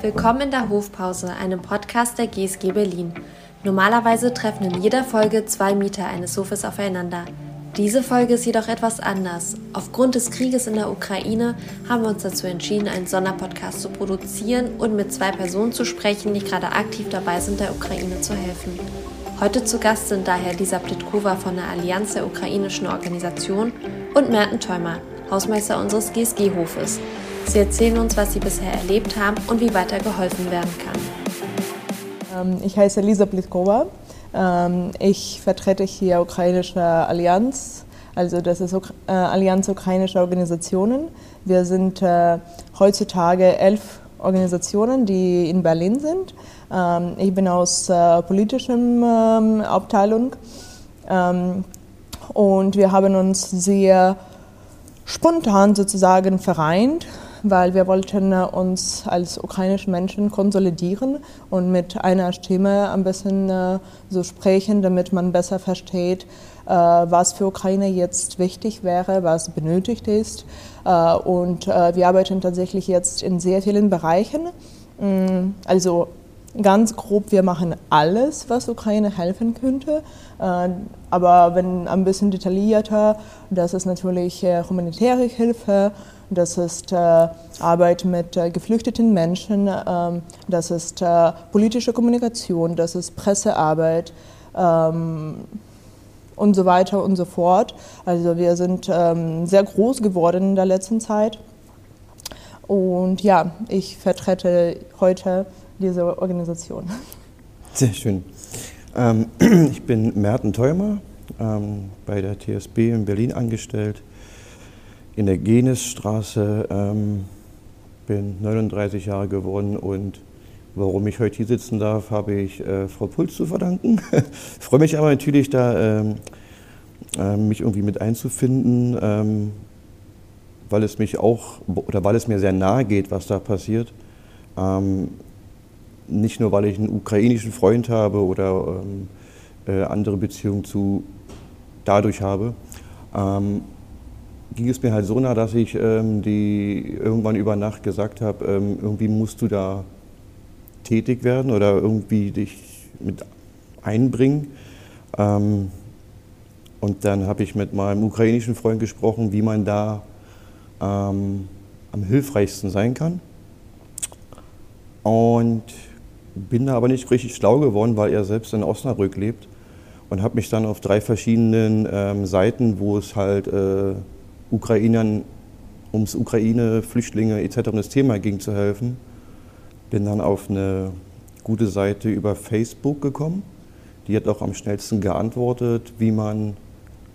Willkommen in der Hofpause, einem Podcast der GSG Berlin. Normalerweise treffen in jeder Folge zwei Mieter eines Hofes aufeinander. Diese Folge ist jedoch etwas anders. Aufgrund des Krieges in der Ukraine haben wir uns dazu entschieden, einen Sonderpodcast zu produzieren und mit zwei Personen zu sprechen, die gerade aktiv dabei sind, der Ukraine zu helfen. Heute zu Gast sind daher Lisa Plitkova von der Allianz der ukrainischen Organisation und Merten Theumer, Hausmeister unseres GSG-Hofes. Sie erzählen uns, was sie bisher erlebt haben und wie weiter geholfen werden kann. Ähm, ich heiße Lisa Plitkova. Ähm, ich vertrete hier Ukrainische Allianz, also das ist äh, Allianz ukrainischer Organisationen. Wir sind äh, heutzutage elf Organisationen, die in Berlin sind. Ähm, ich bin aus äh, politischen ähm, Abteilung und wir haben uns sehr spontan sozusagen vereint, weil wir wollten äh, uns als ukrainische Menschen konsolidieren und mit einer Stimme ein bisschen äh, so sprechen, damit man besser versteht, äh, was für Ukraine jetzt wichtig wäre, was benötigt ist. Und wir arbeiten tatsächlich jetzt in sehr vielen Bereichen. Mm, also ganz grob, wir machen alles, was Ukraine helfen könnte. Aber wenn ein bisschen detaillierter, das ist natürlich humanitäre Hilfe, das ist Arbeit mit geflüchteten Menschen, ähm, das ist politische Kommunikation, das ist Pressearbeit. Ähm, und so weiter und so fort. Also wir sind ähm, sehr groß geworden in der letzten Zeit. Und ja, ich vertrete heute diese Organisation. Sehr schön. Ich bin Merten Theumer, bei der TSB in Berlin angestellt, in der Genisstraße, ähm, bin 39 Jahre geworden und Warum ich heute hier sitzen darf, habe ich äh, Frau Puls zu verdanken. ich freue mich aber natürlich, da ähm, äh, mich irgendwie mit einzufinden, ähm, weil es mich auch oder weil es mir sehr nahe geht, was da passiert. Ähm, nicht nur, weil ich einen ukrainischen Freund habe oder ähm, äh, andere Beziehungen zu dadurch habe, ähm, ging es mir halt so nah, dass ich ähm, die irgendwann über Nacht gesagt habe, irgendwie musst du da tätig werden oder irgendwie dich mit einbringen. Ähm, und dann habe ich mit meinem ukrainischen Freund gesprochen, wie man da ähm, am hilfreichsten sein kann. Und bin da aber nicht richtig schlau geworden, weil er selbst in Osnabrück lebt. Und habe mich dann auf drei verschiedenen ähm, Seiten, wo es halt äh, Ukrainern ums Ukraine, Flüchtlinge etc. um das Thema ging, zu helfen, bin dann auf eine gute Seite über Facebook gekommen. Die hat auch am schnellsten geantwortet, wie man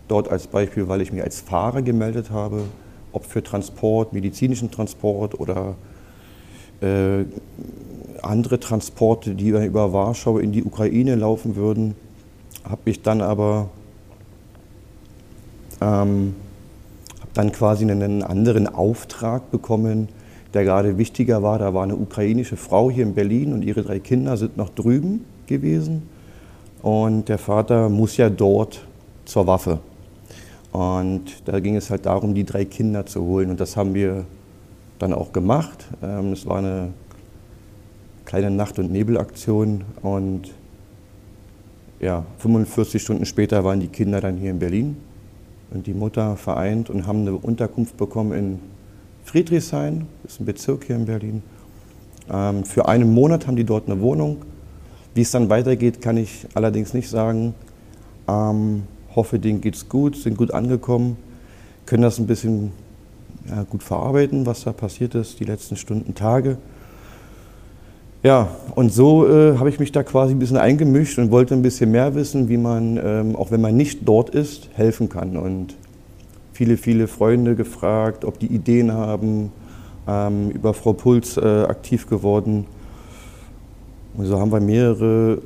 dort als Beispiel, weil ich mich als Fahrer gemeldet habe, ob für Transport, medizinischen Transport oder äh, andere Transporte, die über Warschau in die Ukraine laufen würden, habe ich dann aber ähm, dann quasi einen anderen Auftrag bekommen, der gerade wichtiger war. Da war eine ukrainische Frau hier in Berlin und ihre drei Kinder sind noch drüben gewesen. Und der Vater muss ja dort zur Waffe. Und da ging es halt darum, die drei Kinder zu holen. Und das haben wir dann auch gemacht. Ähm, es war eine kleine Nacht- und Nebelaktion. Und ja, 45 Stunden später waren die Kinder dann hier in Berlin und die Mutter vereint und haben eine Unterkunft bekommen in Friedrichshain, das ist ein Bezirk hier in Berlin. Ähm, für einen Monat haben die dort eine Wohnung. Wie es dann weitergeht, kann ich allerdings nicht sagen. Ähm, hoffe, denen geht es gut, sind gut angekommen, können das ein bisschen ja, gut verarbeiten, was da passiert ist, die letzten Stunden, Tage. Ja, und so äh, habe ich mich da quasi ein bisschen eingemischt und wollte ein bisschen mehr wissen, wie man, ähm, auch wenn man nicht dort ist, helfen kann. Und viele, viele Freunde gefragt, ob die Ideen haben, ähm, über Frau Puls äh, aktiv geworden. Und so haben wir mehrere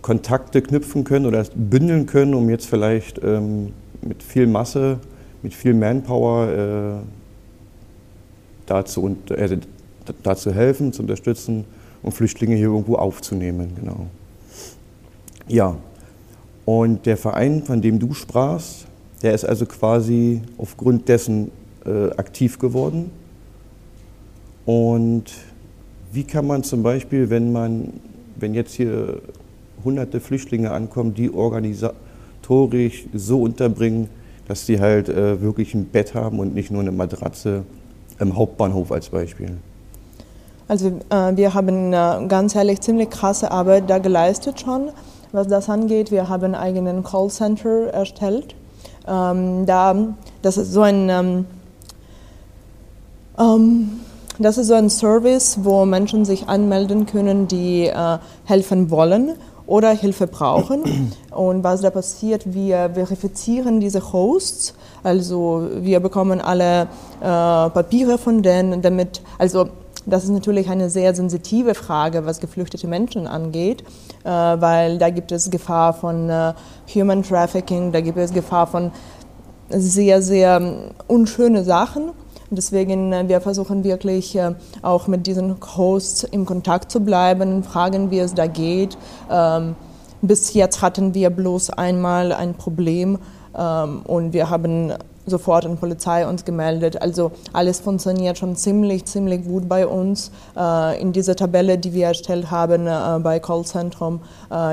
Kontakte knüpfen können oder bündeln können, um jetzt vielleicht ähm, mit viel Masse, mit viel Manpower äh, dazu, äh, dazu helfen, zu unterstützen und Flüchtlinge hier irgendwo aufzunehmen. Genau. Ja, und der Verein, von dem du sprachst, der ist also quasi aufgrund dessen äh, aktiv geworden. Und wie kann man zum Beispiel, wenn man, wenn jetzt hier hunderte Flüchtlinge ankommen, die organisatorisch so unterbringen, dass sie halt äh, wirklich ein Bett haben und nicht nur eine Matratze im Hauptbahnhof als Beispiel? Also äh, wir haben äh, ganz ehrlich ziemlich krasse Arbeit da geleistet schon, was das angeht. Wir haben einen eigenen Callcenter erstellt. Ähm, da, das ist so ein ähm, ähm, das ist so ein Service, wo Menschen sich anmelden können, die äh, helfen wollen oder Hilfe brauchen. Und was da passiert, wir verifizieren diese Hosts, also wir bekommen alle äh, Papiere von denen, damit, also das ist natürlich eine sehr sensitive Frage, was geflüchtete Menschen angeht, äh, weil da gibt es Gefahr von äh, Human Trafficking, da gibt es Gefahr von sehr, sehr unschöne Sachen. Deswegen, äh, wir versuchen wirklich auch mit diesen Hosts in Kontakt zu bleiben, fragen, wie es da geht. Ähm, bis jetzt hatten wir bloß einmal ein Problem ähm, und wir haben sofort an Polizei uns gemeldet. Also alles funktioniert schon ziemlich, ziemlich gut bei uns. Äh, in dieser Tabelle, die wir erstellt haben bei Callzentrum,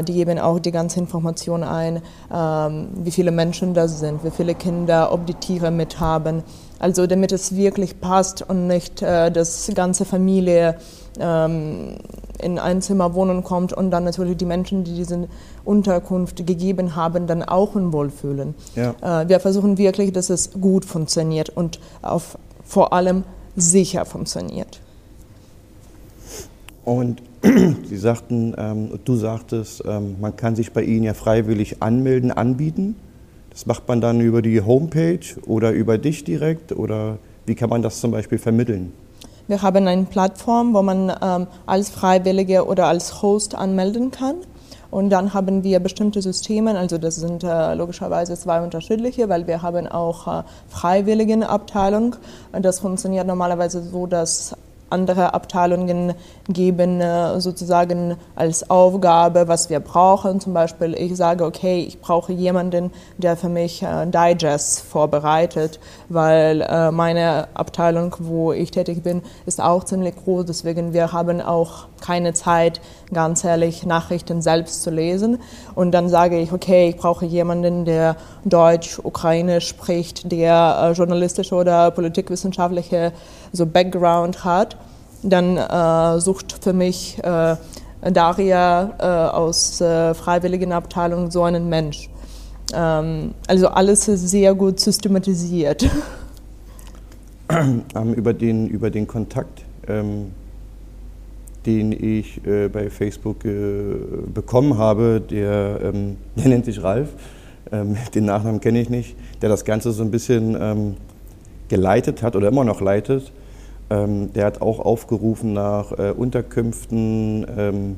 die geben auch die ganze Information ein, ähm, wie viele Menschen das sind, wie viele Kinder, ob die Tiere mithaben. Also damit es wirklich passt und nicht äh, das ganze Familie ähm, in ein Zimmer wohnen kommt und dann natürlich die Menschen, die diese Unterkunft gegeben haben, dann auch unwohl fühlen. Ja. Äh, wir versuchen wirklich, dass es gut funktioniert und auf, vor allem sicher funktioniert. Und Sie sagten, ähm, du sagtest, ähm, man kann sich bei Ihnen ja freiwillig anmelden, anbieten. Das macht man dann über die Homepage oder über dich direkt oder wie kann man das zum Beispiel vermitteln? Wir haben eine Plattform, wo man ähm, als Freiwillige oder als Host anmelden kann. Und dann haben wir bestimmte Systeme, also das sind äh, logischerweise zwei unterschiedliche, weil wir haben auch äh, Freiwilligenabteilung. Das funktioniert normalerweise so, dass andere Abteilungen geben äh, sozusagen als Aufgabe, was wir brauchen. Zum Beispiel, ich sage, okay, ich brauche jemanden, der für mich äh, Digests vorbereitet, weil äh, meine Abteilung, wo ich tätig bin, ist auch ziemlich groß. Deswegen wir haben auch keine Zeit, ganz ehrlich, Nachrichten selbst zu lesen. Und dann sage ich, okay, ich brauche jemanden, der Deutsch, Ukrainisch spricht, der journalistische oder politikwissenschaftliche so Background hat dann äh, sucht für mich äh, Daria äh, aus äh, Freiwilligenabteilung so einen Mensch. Ähm, also alles ist sehr gut systematisiert. Ähm, über, den, über den Kontakt, ähm, den ich äh, bei Facebook äh, bekommen habe, der, ähm, der, nennt sich Ralf, ähm, den Nachnamen kenne ich nicht, der das Ganze so ein bisschen ähm, geleitet hat oder immer noch leitet. Ähm, der hat auch aufgerufen nach äh, Unterkünften. Ähm,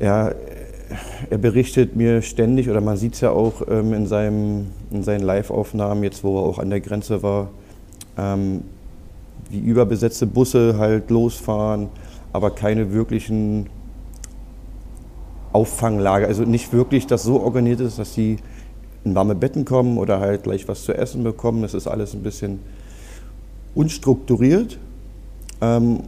ja, er berichtet mir ständig, oder man sieht es ja auch ähm, in, seinem, in seinen Live-Aufnahmen, jetzt wo er auch an der Grenze war, ähm, wie überbesetzte Busse halt losfahren, aber keine wirklichen Auffanglager. Also nicht wirklich, dass so organisiert ist, dass sie in warme Betten kommen oder halt gleich was zu essen bekommen. Das ist alles ein bisschen unstrukturiert. Ähm,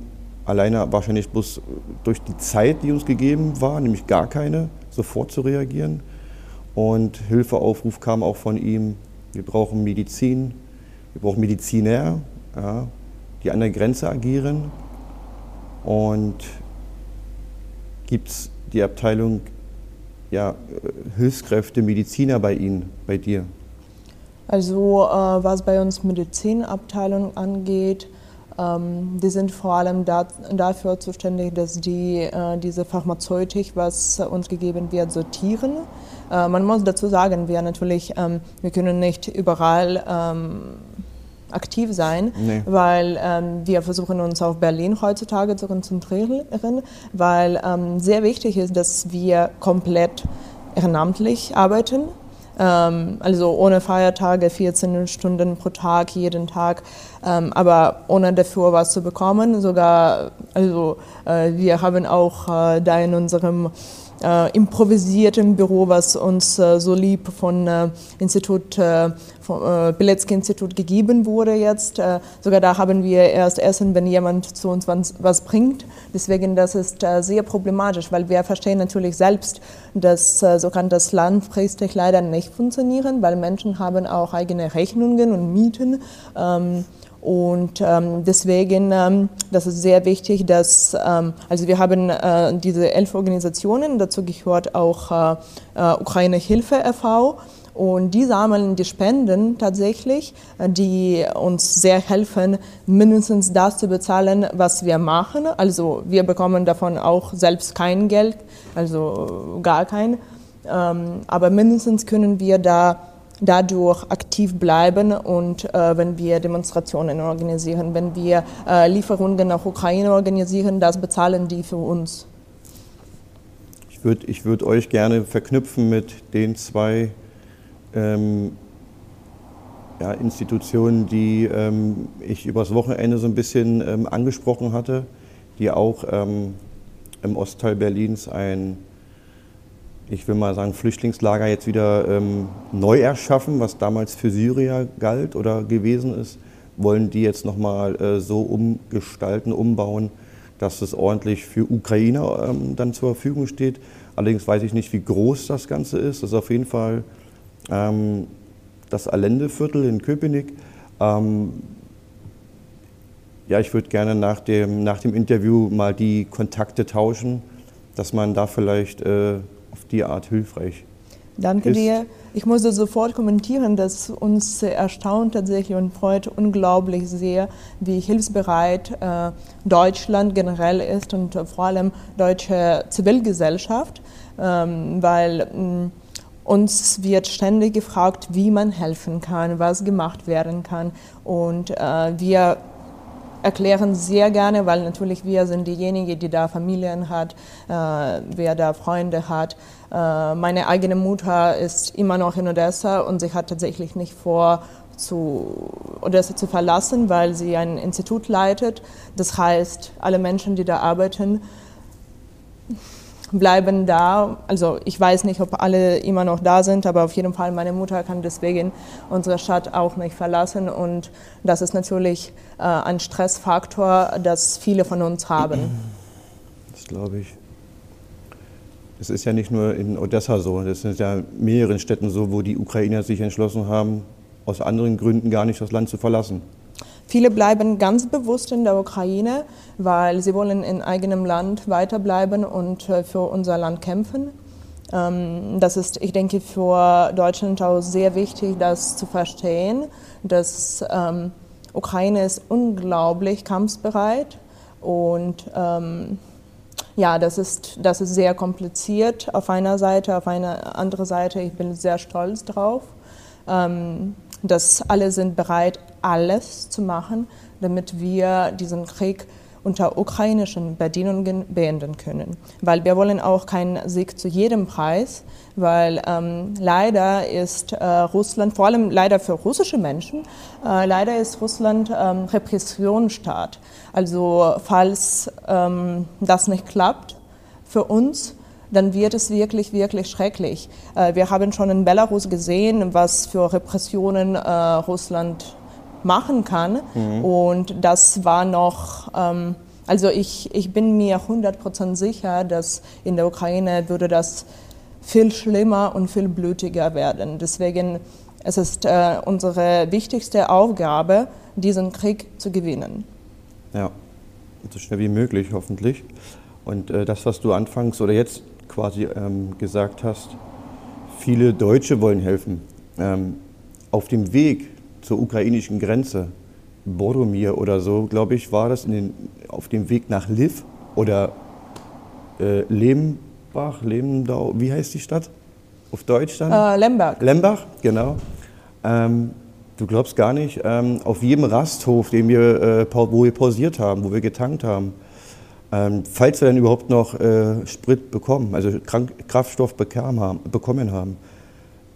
alleine wahrscheinlich bloß durch die Zeit, die uns gegeben war, nämlich gar keine, sofort zu reagieren. Und Hilfeaufruf kam auch von ihm, wir brauchen Medizin, wir brauchen Mediziner, ja, die an der Grenze agieren. Und gibt es die Abteilung ja, Hilfskräfte, Mediziner bei Ihnen, bei dir? Also äh, was bei uns Medizinabteilung angeht, ähm, die sind vor allem da, dafür zuständig, dass die äh, diese Pharmazeutik, was uns gegeben wird, sortieren. Äh, man muss dazu sagen, wir natürlich, ähm, wir können nicht überall ähm, aktiv sein, nee. weil ähm, wir versuchen uns auf Berlin heutzutage zu konzentrieren, weil ähm, sehr wichtig ist, dass wir komplett ehrenamtlich arbeiten also ohne Feiertage, 14 Stunden pro Tag, jeden Tag, ähm, aber ohne dafür was zu bekommen. Sogar, also äh, wir haben auch äh, da in unserem äh, improvisierten Büro, was uns äh, so lieb von äh, Institut, äh, vom äh, Bilecki-Institut gegeben wurde jetzt. Äh, sogar da haben wir erst Essen, wenn jemand zu uns was, was bringt. Deswegen, das ist äh, sehr problematisch, weil wir verstehen natürlich selbst, dass so kann das langfristig leider nicht funktionieren, weil Menschen haben auch eigene Rechnungen und Mieten. Ähm, und ähm, deswegen, ähm, das ist sehr wichtig, dass, ähm, also wir haben äh, diese elf Organisationen, dazu gehört auch äh, äh, Ukraine Hilfe e.V., und die sammeln die Spenden tatsächlich, äh, die uns sehr helfen, mindestens das zu bezahlen, was wir machen. Also wir bekommen davon auch selbst kein Geld, also gar kein. Ähm, aber mindestens können wir da dadurch aktiv bleiben und äh, wenn wir Demonstrationen organisieren, wenn wir äh, Lieferungen nach Ukraine organisieren, das bezahlen die für uns. Ich würde ich würd euch gerne verknüpfen mit den zwei ähm, ja, Institutionen, die ähm, ich übers Wochenende so ein bisschen ähm, angesprochen hatte, die auch ähm, im Ostteil Berlins ein ich will mal sagen, Flüchtlingslager jetzt wieder ähm, neu erschaffen, was damals für Syrier galt oder gewesen ist, wollen die jetzt nochmal äh, so umgestalten, umbauen, dass es ordentlich für Ukrainer ähm, dann zur Verfügung steht. Allerdings weiß ich nicht, wie groß das Ganze ist. Das ist auf jeden Fall ähm, das Allendeviertel in Köpenick. Ähm, ja, ich würde gerne nach dem, nach dem Interview mal die Kontakte tauschen, dass man da vielleicht äh, auf die Art hilfreich Danke ist. dir. Ich musste sofort kommentieren, dass uns erstaunt tatsächlich und freut unglaublich sehr, wie hilfsbereit äh, Deutschland generell ist und vor allem deutsche Zivilgesellschaft, ähm, weil äh, uns wird ständig gefragt, wie man helfen kann, was gemacht werden kann und äh, wir erklären sehr gerne, weil natürlich wir sind diejenigen, die da Familien hat, äh, wer da Freunde hat. Äh, meine eigene Mutter ist immer noch in Odessa und sie hat tatsächlich nicht vor, zu Odessa zu verlassen, weil sie ein Institut leitet. Das heißt, alle Menschen, die da arbeiten, bleiben da. Also ich weiß nicht, ob alle immer noch da sind, aber auf jeden Fall meine Mutter kann deswegen unsere Stadt auch nicht verlassen und das ist natürlich äh, ein Stressfaktor, das viele von uns haben. Das glaube ich. Es ist ja nicht nur in Odessa so, es sind ja mehreren Städten so, wo die Ukrainer sich entschlossen haben, aus anderen Gründen gar nicht das Land zu verlassen. Viele bleiben ganz bewusst in der Ukraine, weil sie wollen in eigenem Land weiterbleiben und äh, für unser Land kämpfen. Ähm, das ist, ich denke, für Deutschland auch sehr wichtig, das zu verstehen, dass ähm, Ukraine ist unglaublich kampfbereit und ähm, ja, das ist, das ist sehr kompliziert auf einer Seite, auf einer anderen Seite, ich bin sehr stolz drauf. Ähm, dass alle sind bereit, alles zu machen, damit wir diesen Krieg unter ukrainischen Bedingungen beenden können. Weil wir wollen auch keinen Sieg zu jedem Preis, weil ähm, leider ist äh, Russland, vor allem leider für russische Menschen, äh, leider ist Russland ähm, Repressionsstaat. Also falls ähm, das nicht klappt für uns, dann wird es wirklich, wirklich schrecklich. Äh, wir haben schon in Belarus gesehen, was für Repressionen äh, Russland machen kann. Mhm. Und das war noch, ähm, also ich, ich bin mir 100% sicher, dass in der Ukraine würde das viel schlimmer und viel blutiger werden. Deswegen es ist äh, unsere wichtigste Aufgabe, diesen Krieg zu gewinnen. Ja, so schnell wie möglich hoffentlich. Und das, was du anfangs oder jetzt quasi ähm, gesagt hast, viele Deutsche wollen helfen. Ähm, auf dem Weg zur ukrainischen Grenze, Boromir oder so, glaube ich, war das den, auf dem Weg nach Liv oder äh, Lembach, Lembdau, wie heißt die Stadt? Auf Deutsch dann? Äh, Lembach. Lembach, genau. Ähm, du glaubst gar nicht, ähm, auf jedem Rasthof, den wir, äh, wo wir pausiert haben, wo wir getankt haben, ähm, falls wir dann überhaupt noch äh, Sprit bekommen, also Krank Kraftstoff haben, bekommen haben.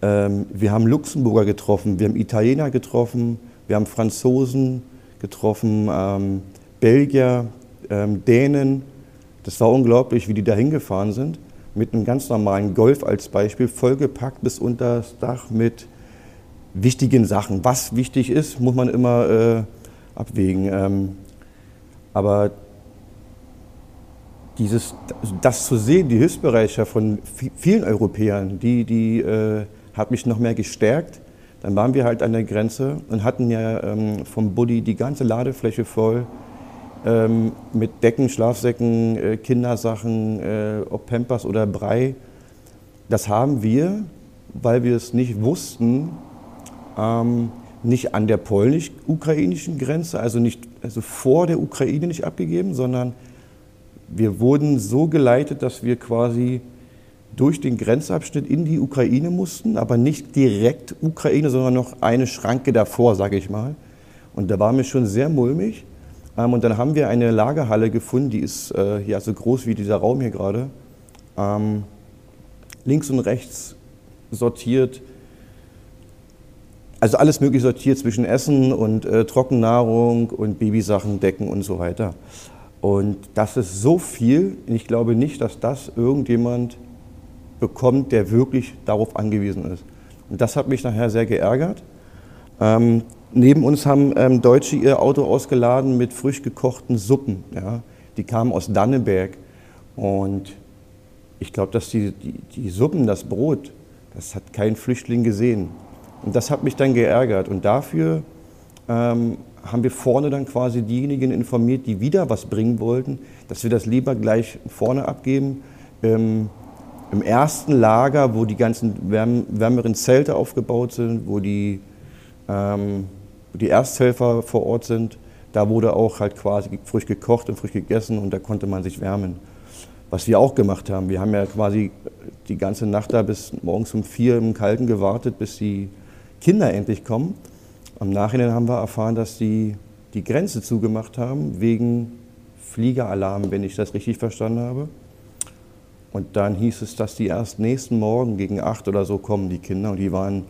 Ähm, wir haben Luxemburger getroffen, wir haben Italiener getroffen, wir haben Franzosen getroffen, ähm, Belgier, ähm, Dänen. Das war unglaublich, wie die da hingefahren sind. mit einem ganz normalen Golf als Beispiel vollgepackt bis unter das Dach mit wichtigen Sachen. Was wichtig ist, muss man immer äh, abwägen. Ähm, aber dieses, das zu sehen, die Hilfsbereitschaft von vielen Europäern, die, die äh, hat mich noch mehr gestärkt. Dann waren wir halt an der Grenze und hatten ja ähm, vom Buddy die ganze Ladefläche voll ähm, mit Decken, Schlafsäcken, äh, Kindersachen, äh, ob Pampers oder Brei. Das haben wir, weil wir es nicht wussten, ähm, nicht an der polnisch-ukrainischen Grenze, also, nicht, also vor der Ukraine nicht abgegeben, sondern wir wurden so geleitet, dass wir quasi durch den Grenzabschnitt in die Ukraine mussten, aber nicht direkt Ukraine, sondern noch eine Schranke davor, sage ich mal. Und da war mir schon sehr mulmig. Ähm, und dann haben wir eine Lagerhalle gefunden, die ist äh, ja so groß wie dieser Raum hier gerade. Ähm, links und rechts sortiert. Also alles möglich sortiert zwischen Essen und äh, Trockennahrung und Babysachen, Decken und so weiter. Und das ist so viel. Ich glaube nicht, dass das irgendjemand bekommt, der wirklich darauf angewiesen ist. Und das hat mich nachher sehr geärgert. Ähm, Neben uns haben ähm, Deutsche ihr Auto ausgeladen mit frisch gekochten Suppen. Ja. Die kamen aus Danneberg. Und ich glaube, dass die, die, die, Suppen, das Brot, das hat kein Flüchtling gesehen. Und das hat mich dann geärgert. Und dafür ähm, haben wir vorne dann quasi diejenigen informiert, die wieder was bringen wollten, dass wir das lieber gleich vorne abgeben. Ähm, Im ersten Lager, wo die ganzen wärm, wärmeren Zelte aufgebaut sind, wo die ähm, die Ersthelfer vor Ort sind, da wurde auch halt quasi frisch gekocht und frisch gegessen und da konnte man sich wärmen. Was wir auch gemacht haben, wir haben ja quasi die ganze Nacht da bis morgens um vier im Kalten gewartet, bis die Kinder endlich kommen. Am Nachhinein haben wir erfahren, dass die die Grenze zugemacht haben wegen Fliegeralarm, wenn ich das richtig verstanden habe. Und dann hieß es, dass die erst nächsten Morgen gegen acht oder so kommen, die Kinder. Und die waren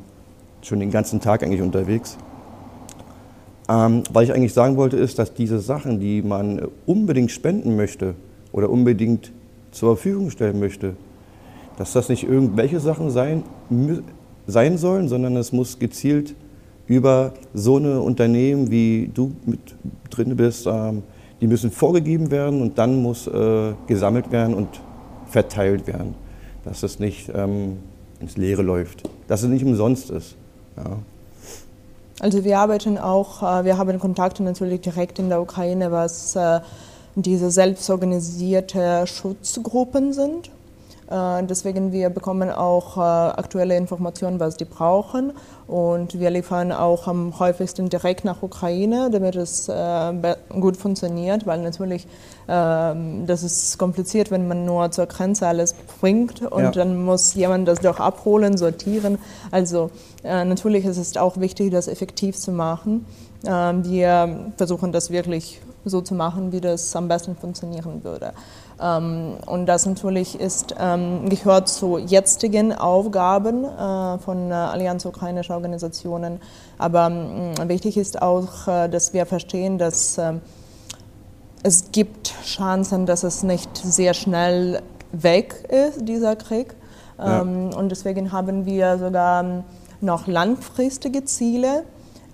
schon den ganzen Tag eigentlich unterwegs. Ähm, was ich eigentlich sagen wollte, ist, dass diese Sachen, die man unbedingt spenden möchte oder unbedingt zur Verfügung stellen möchte, dass das nicht irgendwelche Sachen sein, sein sollen, sondern es muss gezielt über so eine Unternehmen, wie du mit drin bist, ähm, die müssen vorgegeben werden und dann muss äh, gesammelt werden und verteilt werden. Dass es nicht ähm, ins Leere läuft, dass es nicht umsonst ist. Ja. Also wir arbeiten auch, äh, wir haben Kontakte natürlich direkt in der Ukraine, was äh, diese selbstorganisierte Schutzgruppen sind. Äh, deswegen wir bekommen auch aktuelle Informationen, was die brauchen. Und wir liefern auch am häufigsten direkt nach Ukraine, damit es gut funktioniert, weil natürlich ähm, das ist kompliziert, wenn man nur zur Grenze alles bringt und ja. dann muss jemand das doch abholen, sortieren. Also natürlich ist es auch wichtig, das effektiv zu machen. Ähm, wir versuchen das wirklich so zu machen, wie das am besten funktionieren würde. Ähm, und das natürlich ist, ähm, gehört zu jetzigen Aufgaben äh, von äh, Allianz ukrainischer Organisationen. Aber ähm, wichtig ist auch, äh, dass wir verstehen, dass es gibt Chancen, dass es nicht sehr schnell weg ist, dieser Krieg. Ja. Und deswegen haben wir sogar noch langfristige Ziele.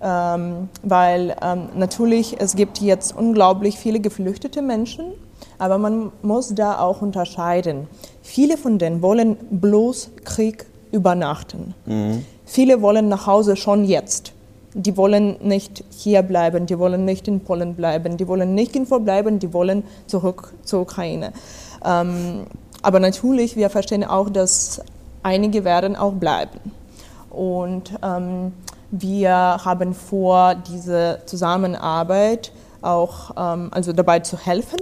weil natürlich es gibt jetzt unglaublich viele geflüchtete Menschen aber man muss da auch unterscheiden. Viele von denen wollen bloß Krieg übernachten. Mhm. Viele wollen nach Hause schon jetzt. Die wollen nicht hier bleiben, die wollen nicht in Polen bleiben, die wollen nicht irgendwo bleiben, die wollen zurück zur Ukraine. Ähm, aber natürlich, wir verstehen auch, dass einige werden auch bleiben. Und ähm, wir haben vor, diese Zusammenarbeit auch ähm, also dabei zu helfen,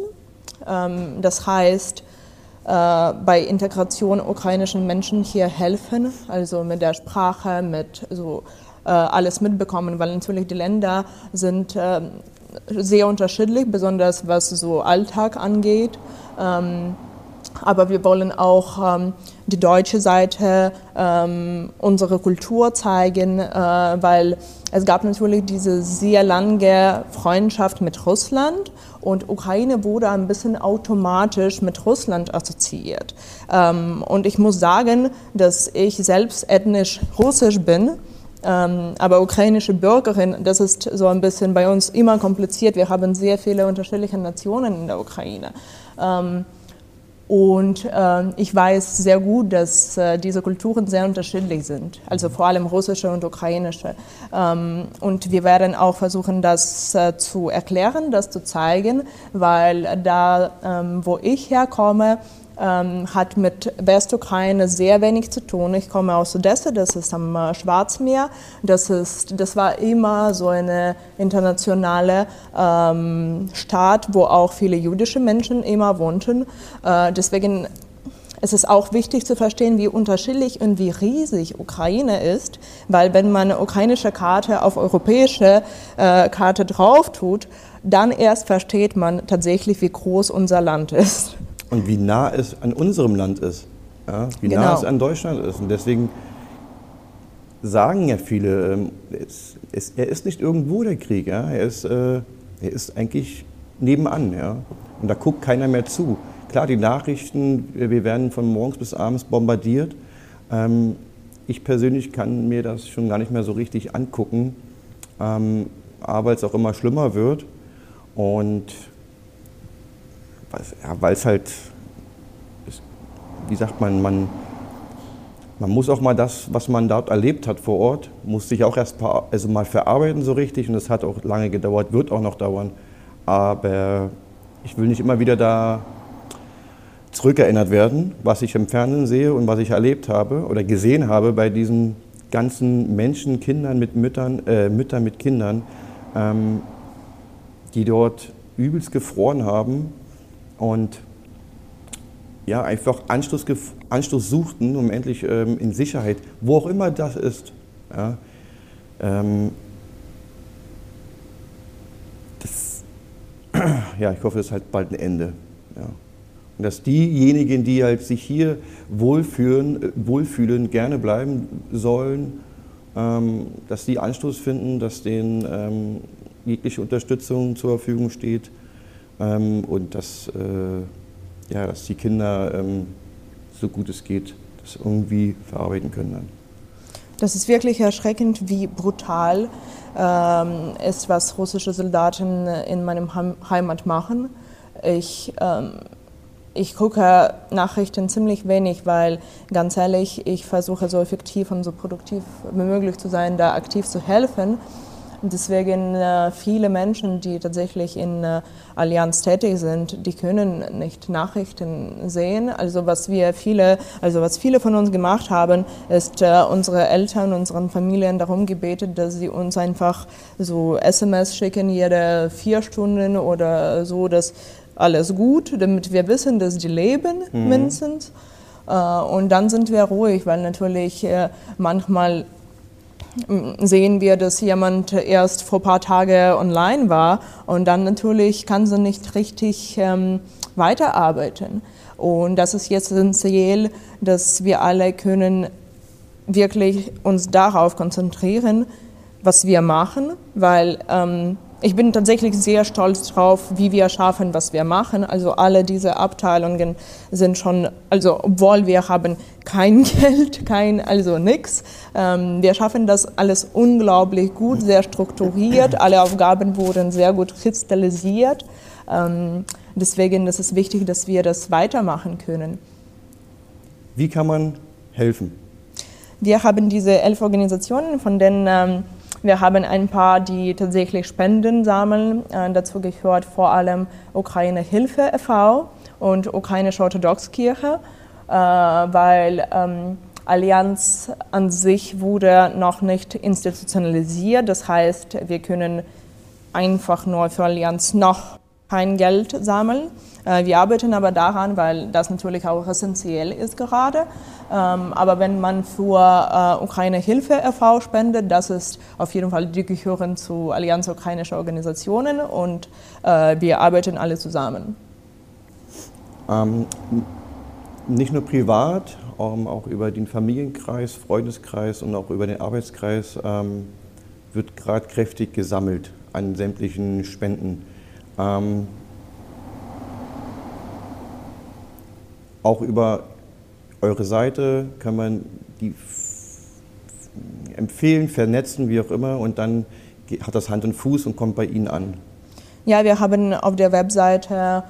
das heißt, äh, bei Integration ukrainischen Menschen hier helfen, also mit der Sprache, mit so äh, alles mitbekommen, weil natürlich die Länder sind äh, sehr unterschiedlich, besonders was so Alltag angeht. Ähm, aber wir wollen auch ähm, die deutsche Seite, ähm, unsere Kultur zeigen, äh, weil es gab natürlich diese sehr lange Freundschaft mit Russland und Ukraine wurde ein bisschen automatisch mit Russland assoziiert. Ähm, und ich muss sagen, dass ich selbst ethnisch russisch bin. Ähm, aber ukrainische Bürgerin, das ist so ein bisschen bei uns immer kompliziert. Wir haben sehr viele unterschiedliche Nationen in der Ukraine. Ähm, und äh, ich weiß sehr gut, dass äh, diese Kulturen sehr unterschiedlich sind, also vor allem russische und ukrainische. Ähm, und wir werden auch versuchen, das äh, zu erklären, das zu zeigen, weil da, ähm, wo ich herkomme, ähm, hat mit Westukraine sehr wenig zu tun. Ich komme aus Odessa, das ist am äh, Schwarzmeer. Das, ist, das war immer so eine internationale ähm, Stadt, wo auch viele jüdische Menschen immer wohnten. Äh, deswegen es ist auch wichtig zu verstehen, wie unterschiedlich und wie riesig Ukraine ist, weil wenn man eine ukrainische Karte auf europäische äh, Karte drauf tut, dann erst versteht man tatsächlich, wie groß unser Land ist und wie nah es an unserem Land ist, ja, wie genau. nah es an Deutschland ist. Und deswegen sagen ja viele, ähm, es, es, er ist nicht irgendwo der Krieg, ja, er, ist, äh, er ist eigentlich nebenan. Ja, und da guckt keiner mehr zu. Klar, die Nachrichten, wir werden von morgens bis abends bombardiert. Ähm, ich persönlich kann mir das schon gar nicht mehr so richtig angucken, ähm, aber es auch immer schlimmer wird. Und weil es halt, wie sagt man, man, man muss auch mal das, was man dort erlebt hat vor Ort, muss sich auch erst paar, also mal verarbeiten so richtig und es hat auch lange gedauert, wird auch noch dauern. Aber ich will nicht immer wieder da zurückerinnert werden, was ich im Fernsehen sehe und was ich erlebt habe oder gesehen habe bei diesen ganzen Menschen, Kindern mit Müttern, äh, Müttern mit Kindern, ähm, die dort übelst gefroren haben und ja, einfach Anschluss, Anschluss suchten, um endlich ähm, in Sicherheit, wo auch immer das ist. Ja, ähm, das, ja, ich hoffe, es hat bald ein Ende. Ja. Und dass diejenigen, die halt sich hier wohlfühlen, äh, wohlfühlen gerne bleiben sollen, ähm, dass die Anstoß finden, dass denen ähm, jegliche Unterstützung zur Verfügung steht ähm, und dass, äh, ja, dass die Kinder ähm, so gut es geht das irgendwie verarbeiten können. Dann. Das ist wirklich erschreckend, wie brutal ähm, ist, was russische Soldaten in meinem Heim Heimat machen. Ich, ähm, ich gucke Nachrichten ziemlich wenig, weil ganz ehrlich, ich versuche so effektiv und so produktiv wie möglich zu sein, da aktiv zu helfen. Deswegen äh, viele Menschen, die tatsächlich in äh, Allianz tätig sind, die können nicht Nachrichten sehen. Also was wir viele, also was viele von uns gemacht haben, ist äh, unsere Eltern, unseren Familien darum gebetet, dass sie uns einfach so SMS schicken jede vier Stunden oder so, dass alles gut, damit wir wissen, dass die leben mhm. mindestens. Und dann sind wir ruhig, weil natürlich manchmal sehen wir, dass jemand erst vor ein paar Tagen online war und dann natürlich kann sie nicht richtig ähm, weiterarbeiten. Und das ist jetzt essentiell, dass wir alle können wirklich uns darauf konzentrieren, was wir machen, weil ähm, ich bin tatsächlich sehr stolz drauf, wie wir schaffen, was wir machen. Also alle diese Abteilungen sind schon, also obwohl wir haben kein Geld, kein, also nichts, ähm, wir schaffen das alles unglaublich gut, sehr strukturiert. Alle Aufgaben wurden sehr gut kristallisiert. Ähm, deswegen ist es wichtig, dass wir das weitermachen können. Wie kann man helfen? Wir haben diese elf Organisationen, von denen ähm, wir haben ein paar, die tatsächlich Spenden sammeln. Äh, dazu gehört vor allem Ukraine Hilfe e.V. und Ukrainische Orthodoxkirche, äh, weil ähm, Allianz an sich wurde noch nicht institutionalisiert. Das heißt, wir können einfach nur für Allianz noch kein Geld sammeln. Äh, wir arbeiten aber daran, weil das natürlich auch essentiell ist gerade. Ähm, aber wenn man für äh, Ukraine Hilfe e.V. spendet, das ist auf jeden Fall, die gehören zu Allianz Ukrainischer Organisationen und äh, wir arbeiten alle zusammen. Ähm, nicht nur privat, ähm, auch über den Familienkreis, Freundeskreis und auch über den Arbeitskreis ähm, wird gerade kräftig gesammelt an sämtlichen Spenden. Ähm, auch über eure Seite kann man die empfehlen, vernetzen, wie auch immer, und dann hat das Hand und Fuß und kommt bei Ihnen an. Ja, wir haben auf der Webseite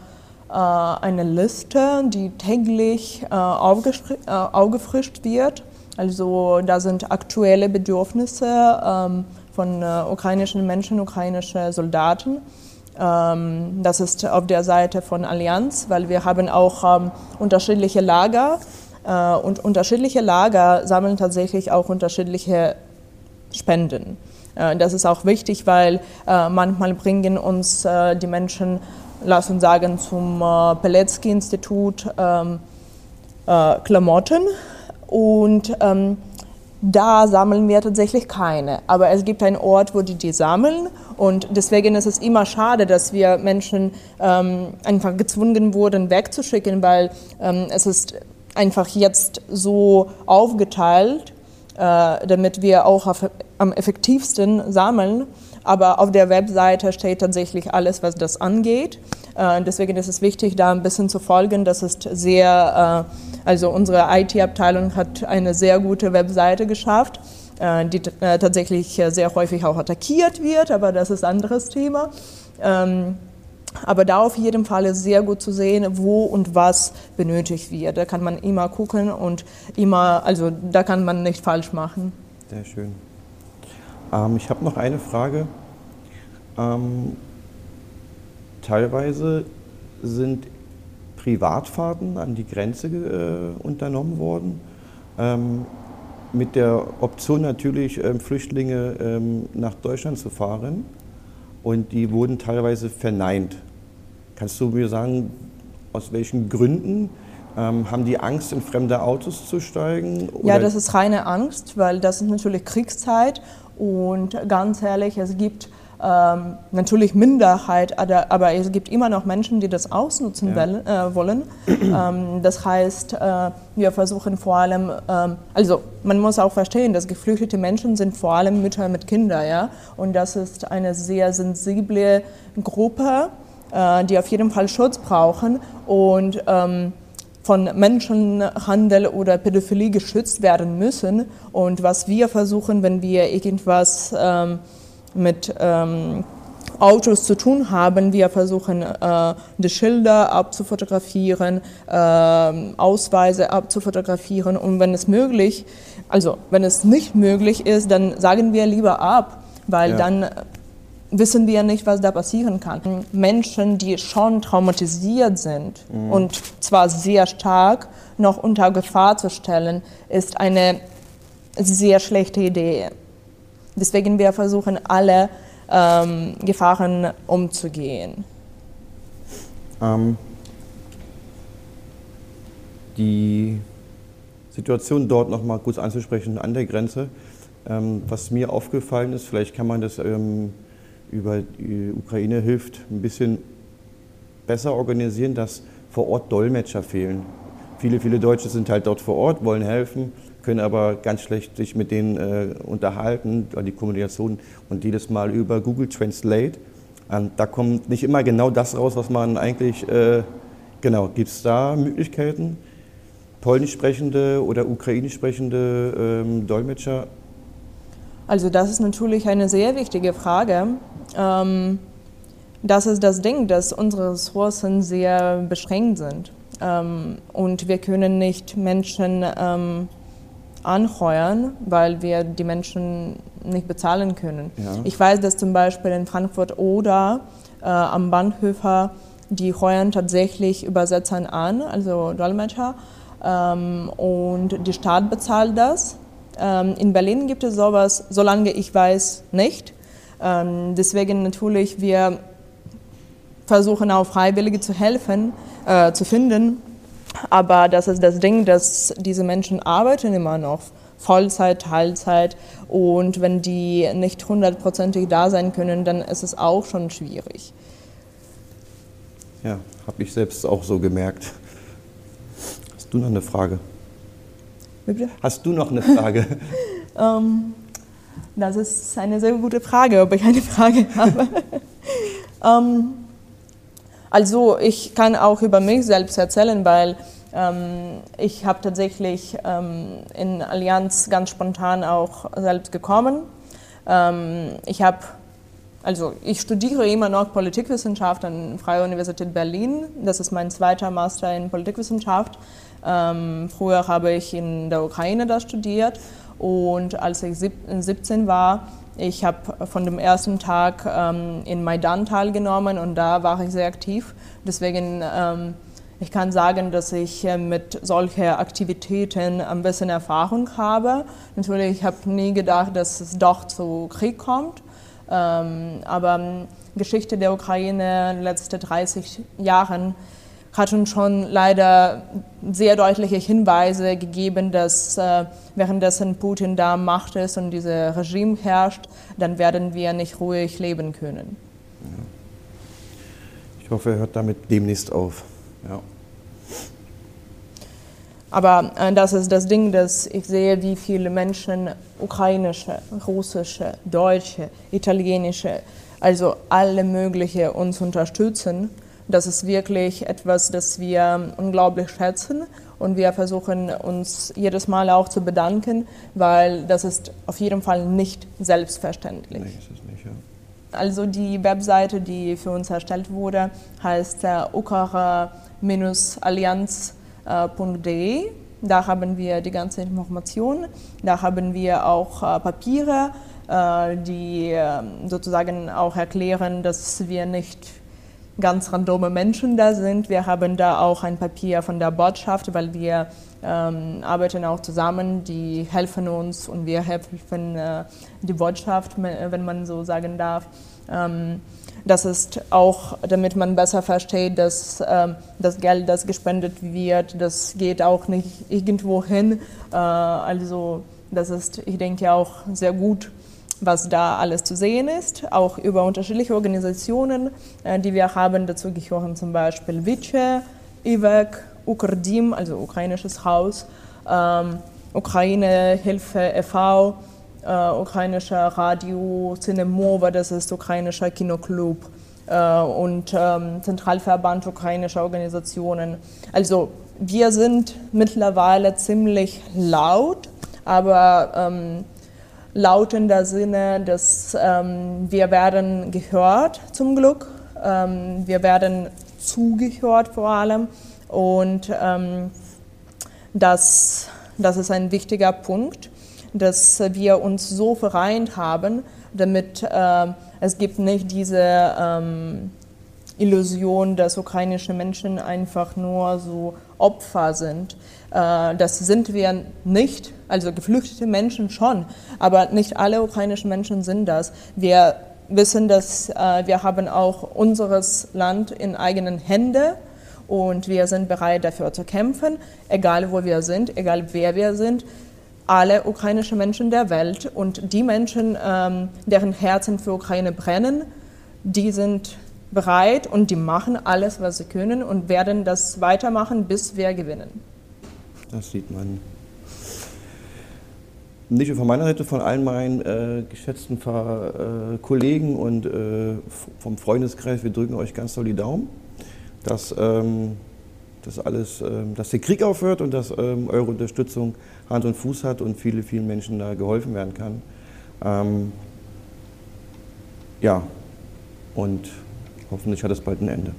äh, eine Liste, die täglich äh, äh, aufgefrischt wird. Also da sind aktuelle Bedürfnisse ähm, von ukrainischen Menschen, ukrainischen Soldaten. Ähm, das ist auf der Seite von Allianz, weil wir haben auch ähm, unterschiedliche Lager und unterschiedliche Lager sammeln tatsächlich auch unterschiedliche Spenden. Das ist auch wichtig, weil manchmal bringen uns die Menschen lass uns sagen, zum äh, Peletzky-Institut ähm, äh, Klamotten. Und da sammeln wir tatsächlich keine. Aber es gibt einen Ort, wo die die sammeln. Und deswegen ist es immer schade, dass wir Menschen ähm, einfach gezwungen wurden, wegzuschicken, weil ähm, es ist einfach jetzt so aufgeteilt, äh, damit wir auch auf, am effektivsten sammeln. Aber auf der Webseite steht tatsächlich alles, was das angeht. Äh, deswegen ist es wichtig, da ein bisschen zu folgen. Das ist sehr, äh, also unsere IT-Abteilung hat eine sehr gute Webseite geschafft, äh, die tatsächlich sehr häufig auch attackiert wird, aber das ist ein anderes Thema. Ähm, aber da auf jeden Fall ist sehr gut zu sehen, wo und was benötigt wird. Da kann man immer gucken und immer, also da kann man nicht falsch machen. Sehr schön. Ähm, ich habe noch eine Frage. Ähm, teilweise sind Privatfahrten an die Grenze äh, unternommen worden. Ähm, mit der Option natürlich, ähm, Flüchtlinge ähm, nach Deutschland zu fahren. Und die wurden teilweise verneint. Kannst du mir sagen, aus welchen Gründen? Ähm, haben die Angst, in fremde Autos zu steigen? Oder? Ja, das ist reine Angst, weil das ist natürlich Kriegszeit und ganz ehrlich, es gibt ähm, natürlich Minderheit, aber es gibt immer noch Menschen, die das ausnutzen ja. will, äh, wollen. ähm, das heißt, äh, wir versuchen vor allem, ähm, also man muss auch verstehen, dass geflüchtete Menschen sind vor allem Mütter mit Kindern, ja, und das ist eine sehr sensible Gruppe, äh, die auf jeden Fall Schutz brauchen und ähm, von Menschenhandel oder Pädophilie geschützt werden müssen. Und was wir versuchen, wenn wir irgendwas ähm, mit ähm, Autos zu tun haben, wir versuchen, äh, die Schilder abzufotografieren, äh, Ausweise abzufotografieren und wenn es möglich, also wenn es nicht möglich ist, dann sagen wir lieber ab, weil ja. dann wissen wir nicht, was da passieren kann. Menschen, die schon traumatisiert sind mhm. und zwar sehr stark, noch unter Gefahr zu stellen, ist eine sehr schlechte Idee. Deswegen wir versuchen alle ähm, Gefahren umzugehen. Ähm, die Situation dort noch mal kurz anzusprechen an der Grenze. Ähm, was mir aufgefallen ist, vielleicht kann man das ähm, über die Ukraine hilft, ein bisschen besser organisieren, dass vor Ort Dolmetscher fehlen. Viele, viele Deutsche sind halt dort vor Ort, wollen helfen, können aber ganz schlecht sich mit denen äh, unterhalten, die Kommunikation und jedes Mal über Google Translate. Und da kommt nicht immer genau das raus, was man eigentlich, äh, genau, gibt es da Möglichkeiten? Polnisch sprechende oder ukrainisch sprechende ähm, Dolmetscher also das ist natürlich eine sehr wichtige Frage. Ähm, das ist das Ding, dass unsere Ressourcen sehr beschränkt sind. Ähm, und wir können nicht Menschen ähm, anheuern, weil wir die Menschen nicht bezahlen können. Ja. Ich weiß, dass zum Beispiel in Frankfurt oder äh, am Bahnhöfer die heuern tatsächlich Übersetzern an, also Dolmetscher, ähm, und die Staat bezahlt das. Ähm, in Berlin gibt es sowas, solange ich weiß, nicht. Ähm, deswegen natürlich, wir versuchen auch Freiwillige zu helfen, äh, zu finden. Aber das ist das Ding, dass diese Menschen arbeiten immer noch. Vollzeit, Teilzeit. Und wenn die nicht hundertprozentig da sein können, dann ist es auch schon schwierig. Ja, habe ich selbst auch so gemerkt. Hast du noch eine Frage? Bitte? Hast du noch eine Frage? ähm, das ist eine sehr gute Frage, ob ich eine Frage habe. ähm, also ich kann auch über mich selbst erzählen, weil ähm, ich habe tatsächlich ähm, in Allianz ganz spontan auch selbst gekommen. Ähm, ich habe also ich studiere immer noch Politikwissenschaft an der Freie Universität Berlin. Das ist mein zweiter Master in Politikwissenschaft. Ähm, früher habe ich in der Ukraine da studiert und als ich 17 war, ich habe von dem ersten Tag ähm, in Maidan teilgenommen und da war ich sehr aktiv. Deswegen, ähm, ich kann sagen, dass ich äh, mit solchen Aktivitäten ein bisschen Erfahrung habe. Natürlich, ich habe nie gedacht, dass es doch zu Krieg kommt. Ähm, aber ähm, Geschichte der Ukraine in den letzten 30 Jahren hat uns schon leider sehr deutliche Hinweise gegeben, dass äh, währenddessen Putin da Macht ist und dieses Regime herrscht, dann werden wir nicht ruhig leben können. Ich hoffe, er hört damit demnächst auf. Ja. Aber äh, das ist das Ding, dass ich sehe, wie viele Menschen ukrainische, russische, deutsche, italienische, also alle möglichen uns unterstützen das ist wirklich etwas, das wir unglaublich schätzen und wir versuchen uns jedes Mal auch zu bedanken, weil das ist auf jeden Fall nicht selbstverständlich. Nee, ist es nicht, ja. Also die Webseite, die für uns erstellt wurde, heißt äh, ukara-allianz.de. Da haben wir die ganze Information. Da haben wir auch äh, Papiere, äh, die ähm, sozusagen auch erklären, dass wir nicht ganz randome Menschen da sind. Wir haben da auch ein Papier von der Botschaft, weil wir ähm, arbeiten auch zusammen, die helfen uns und wir helfen äh, die Botschaft, wenn man so sagen darf. Ähm, das ist auch, damit man besser versteht, dass ähm, das Geld, das gespendet wird, das geht auch nicht irgendwo hin. Äh, also das ist, ich denke, auch sehr gut was da alles zu sehen ist, auch über unterschiedliche Organisationen, äh, die wir haben. Dazu gehören zum Beispiel Vice, IVEC, Ukrdim, also ukrainisches Haus, ähm, Ukraine Hilfe e.V., äh, ukrainischer Radio Cinemova, das ist ukrainischer Kinoclub äh, und ähm, Zentralverband ukrainischer Organisationen. Also wir sind mittlerweile ziemlich laut, aber ähm, lautender Sinne, dass ähm, wir werden gehört zum Glück, ähm, wir werden zugehört vor allem. Und ähm, das, das ist ein wichtiger Punkt, dass wir uns so vereint haben, damit äh, es gibt nicht diese ähm, Illusion, dass ukrainische Menschen einfach nur so Opfer sind. Äh, das sind wir nicht, also geflüchtete Menschen schon, aber nicht alle ukrainischen Menschen sind das. Wir wissen, dass äh, wir haben auch unseres Land in eigenen Händen und wir sind bereit dafür zu kämpfen, egal wo wir sind, egal wer wir sind. Alle ukrainischen Menschen der Welt und die Menschen, ähm, deren Herzen für Ukraine brennen, die sind bereit und die machen alles, was sie können und werden das weitermachen, bis wir gewinnen. Das sieht man. Nicht nur von meiner Seite, von allen meinen äh, geschätzten äh, Kollegen und äh, vom Freundeskreis, wir drücken euch ganz doll die Daumen, dass, ähm, dass, alles, ähm, dass der Krieg aufhört und dass ähm, eure Unterstützung Hand und Fuß hat und viele, vielen Menschen da geholfen werden kann. Ähm, ja, und hoffentlich hat es bald ein Ende.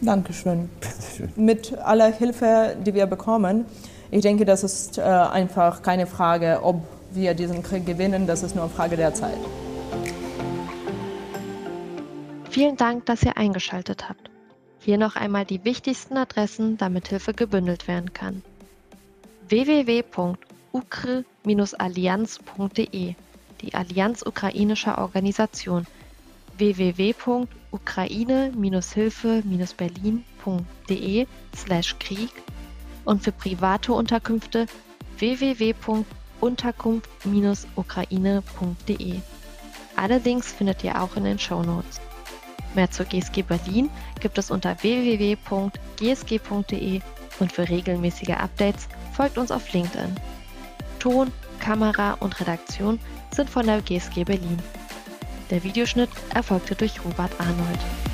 Dankeschön. Mit aller Hilfe, die wir bekommen, ich denke, das ist äh, einfach keine Frage, ob wir diesen Krieg gewinnen, das ist nur eine Frage der Zeit. Vielen Dank, dass ihr eingeschaltet habt. Hier noch einmal die wichtigsten Adressen, damit Hilfe gebündelt werden kann. www.ukre-allianz.de, die Allianz ukrainischer Organisation www.ukraine-hilfe-berlin.de slash Krieg und für private Unterkünfte www.unterkunft-ukraine.de. Alle Links findet ihr auch in den Show Notes. Mehr zur GSG Berlin gibt es unter www.gsg.de Und für regelmäßige Updates folgt uns auf LinkedIn. Ton, Kamera und Redaktion sind von der GSG Berlin. Der Videoschnitt erfolgte durch Robert Arnold.